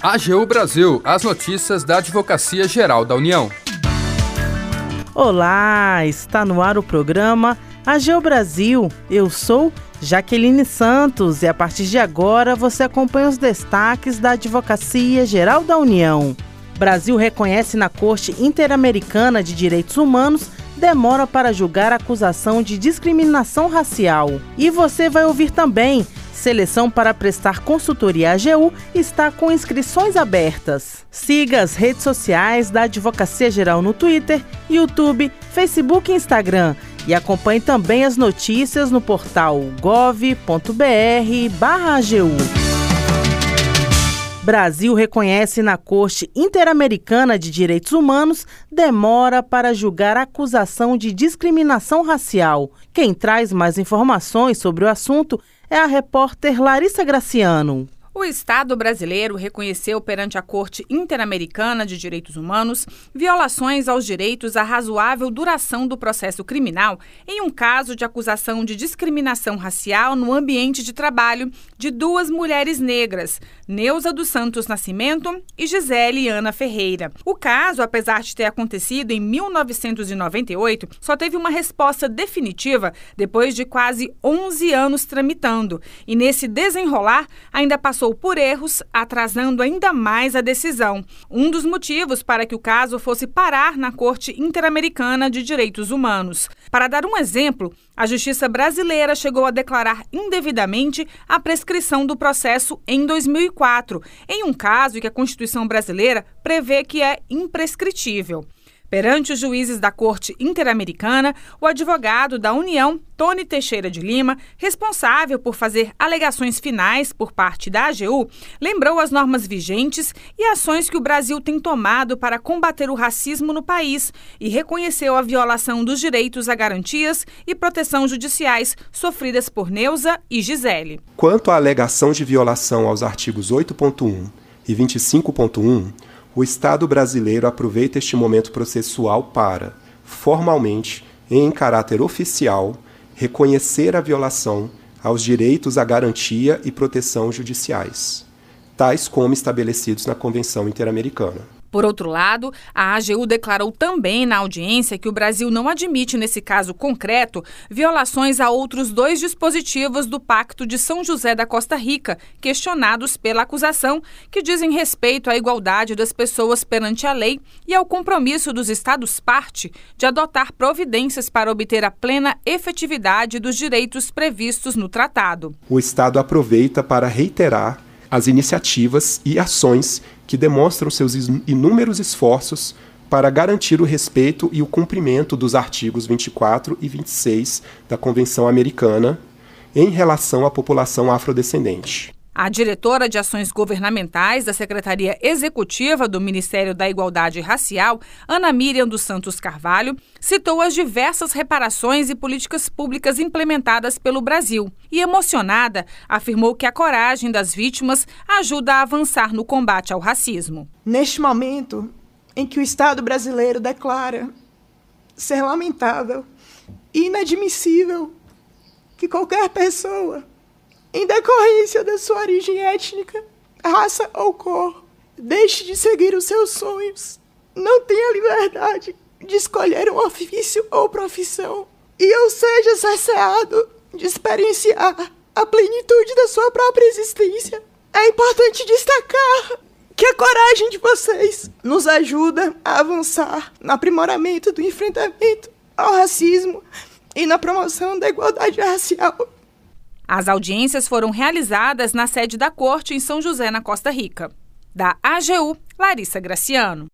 AGU Brasil, as notícias da Advocacia Geral da União. Olá, está no ar o programa AGU Brasil. Eu sou Jaqueline Santos e a partir de agora você acompanha os destaques da Advocacia Geral da União. Brasil reconhece na Corte Interamericana de Direitos Humanos demora para julgar acusação de discriminação racial. E você vai ouvir também Seleção para prestar consultoria AGU está com inscrições abertas. Siga as redes sociais da Advocacia Geral no Twitter, YouTube, Facebook e Instagram e acompanhe também as notícias no portal gov.br/agu. Brasil reconhece na Corte Interamericana de Direitos Humanos demora para julgar acusação de discriminação racial. Quem traz mais informações sobre o assunto é a repórter Larissa Graciano. O Estado brasileiro reconheceu perante a Corte Interamericana de Direitos Humanos violações aos direitos à razoável duração do processo criminal em um caso de acusação de discriminação racial no ambiente de trabalho de duas mulheres negras, Neuza dos Santos Nascimento e Gisele Ana Ferreira. O caso, apesar de ter acontecido em 1998, só teve uma resposta definitiva depois de quase 11 anos tramitando, e nesse desenrolar ainda passou passou por erros, atrasando ainda mais a decisão. Um dos motivos para que o caso fosse parar na Corte Interamericana de Direitos Humanos. Para dar um exemplo, a Justiça brasileira chegou a declarar indevidamente a prescrição do processo em 2004, em um caso que a Constituição brasileira prevê que é imprescritível. Perante os juízes da Corte Interamericana, o advogado da União, Tony Teixeira de Lima, responsável por fazer alegações finais por parte da AGU, lembrou as normas vigentes e ações que o Brasil tem tomado para combater o racismo no país e reconheceu a violação dos direitos a garantias e proteção judiciais sofridas por Neuza e Gisele. Quanto à alegação de violação aos artigos 8.1 e 25.1, o Estado brasileiro aproveita este momento processual para, formalmente e em caráter oficial, reconhecer a violação aos direitos à garantia e proteção judiciais, tais como estabelecidos na Convenção Interamericana. Por outro lado, a AGU declarou também na audiência que o Brasil não admite, nesse caso concreto, violações a outros dois dispositivos do Pacto de São José da Costa Rica, questionados pela acusação, que dizem respeito à igualdade das pessoas perante a lei e ao compromisso dos Estados-parte de adotar providências para obter a plena efetividade dos direitos previstos no tratado. O Estado aproveita para reiterar as iniciativas e ações que demonstram seus inúmeros esforços para garantir o respeito e o cumprimento dos artigos 24 e 26 da Convenção Americana em relação à população afrodescendente. A diretora de Ações Governamentais da Secretaria Executiva do Ministério da Igualdade Racial, Ana Miriam dos Santos Carvalho, citou as diversas reparações e políticas públicas implementadas pelo Brasil e, emocionada, afirmou que a coragem das vítimas ajuda a avançar no combate ao racismo. Neste momento em que o Estado brasileiro declara ser lamentável inadmissível que qualquer pessoa em decorrência da sua origem étnica, raça ou cor. Deixe de seguir os seus sonhos. Não tenha liberdade de escolher um ofício ou profissão. E eu seja cerceado de experienciar a plenitude da sua própria existência. É importante destacar que a coragem de vocês nos ajuda a avançar no aprimoramento do enfrentamento ao racismo e na promoção da igualdade racial. As audiências foram realizadas na sede da Corte em São José, na Costa Rica. Da AGU, Larissa Graciano.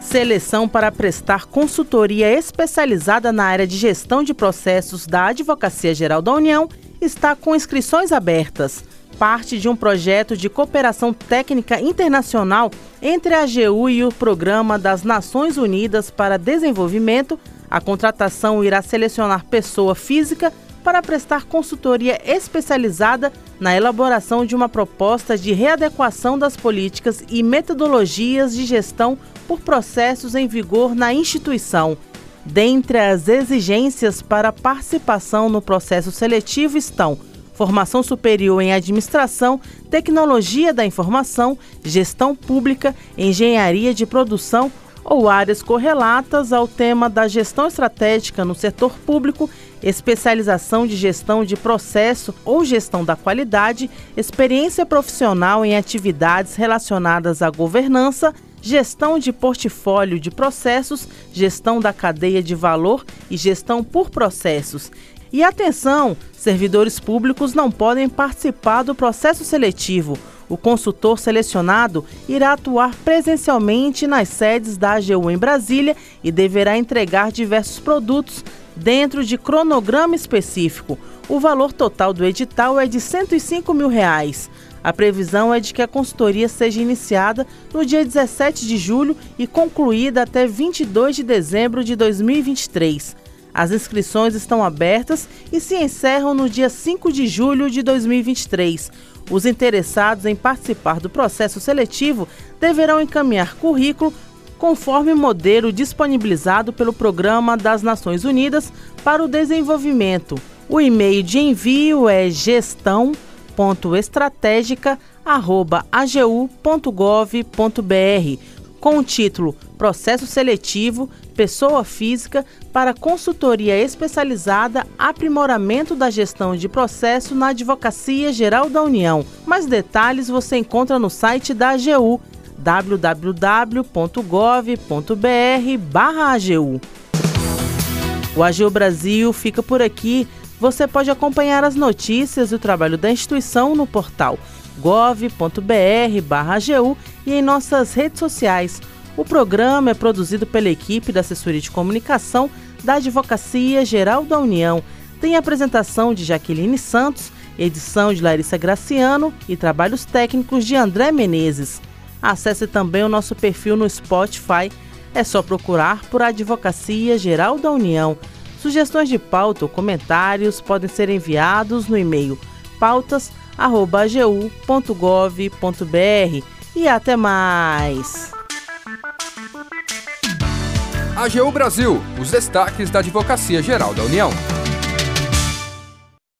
Seleção para prestar consultoria especializada na área de gestão de processos da Advocacia Geral da União está com inscrições abertas. Parte de um projeto de cooperação técnica internacional entre a AGU e o Programa das Nações Unidas para Desenvolvimento, a contratação irá selecionar pessoa física para prestar consultoria especializada na elaboração de uma proposta de readequação das políticas e metodologias de gestão por processos em vigor na instituição. Dentre as exigências para participação no processo seletivo estão formação superior em administração, tecnologia da informação, gestão pública, engenharia de produção ou áreas correlatas ao tema da gestão estratégica no setor público, especialização de gestão de processo ou gestão da qualidade, experiência profissional em atividades relacionadas à governança, gestão de portfólio de processos, gestão da cadeia de valor e gestão por processos. E atenção, servidores públicos não podem participar do processo seletivo o consultor selecionado irá atuar presencialmente nas sedes da AGU em Brasília e deverá entregar diversos produtos dentro de cronograma específico. O valor total do edital é de 105 mil reais. A previsão é de que a consultoria seja iniciada no dia 17 de julho e concluída até 22 de dezembro de 2023. As inscrições estão abertas e se encerram no dia 5 de julho de 2023. Os interessados em participar do processo seletivo deverão encaminhar currículo conforme modelo disponibilizado pelo Programa das Nações Unidas para o Desenvolvimento. O e-mail de envio é gestão.estratégica.agu.gov.br com o título Processo Seletivo Pessoa Física para Consultoria Especializada Aprimoramento da Gestão de Processo na Advocacia Geral da União. Mais detalhes você encontra no site da AGU www.gov.br/agu. O AGU Brasil fica por aqui. Você pode acompanhar as notícias e o trabalho da instituição no portal gov.br/agu e em nossas redes sociais. O programa é produzido pela equipe da Assessoria de Comunicação da Advocacia Geral da União. Tem apresentação de Jaqueline Santos, edição de Larissa Graciano e trabalhos técnicos de André Menezes. Acesse também o nosso perfil no Spotify. É só procurar por Advocacia Geral da União. Sugestões de pauta ou comentários podem ser enviados no e-mail pautas.agu.gov.br. E até mais! AGU Brasil, os destaques da Advocacia Geral da União.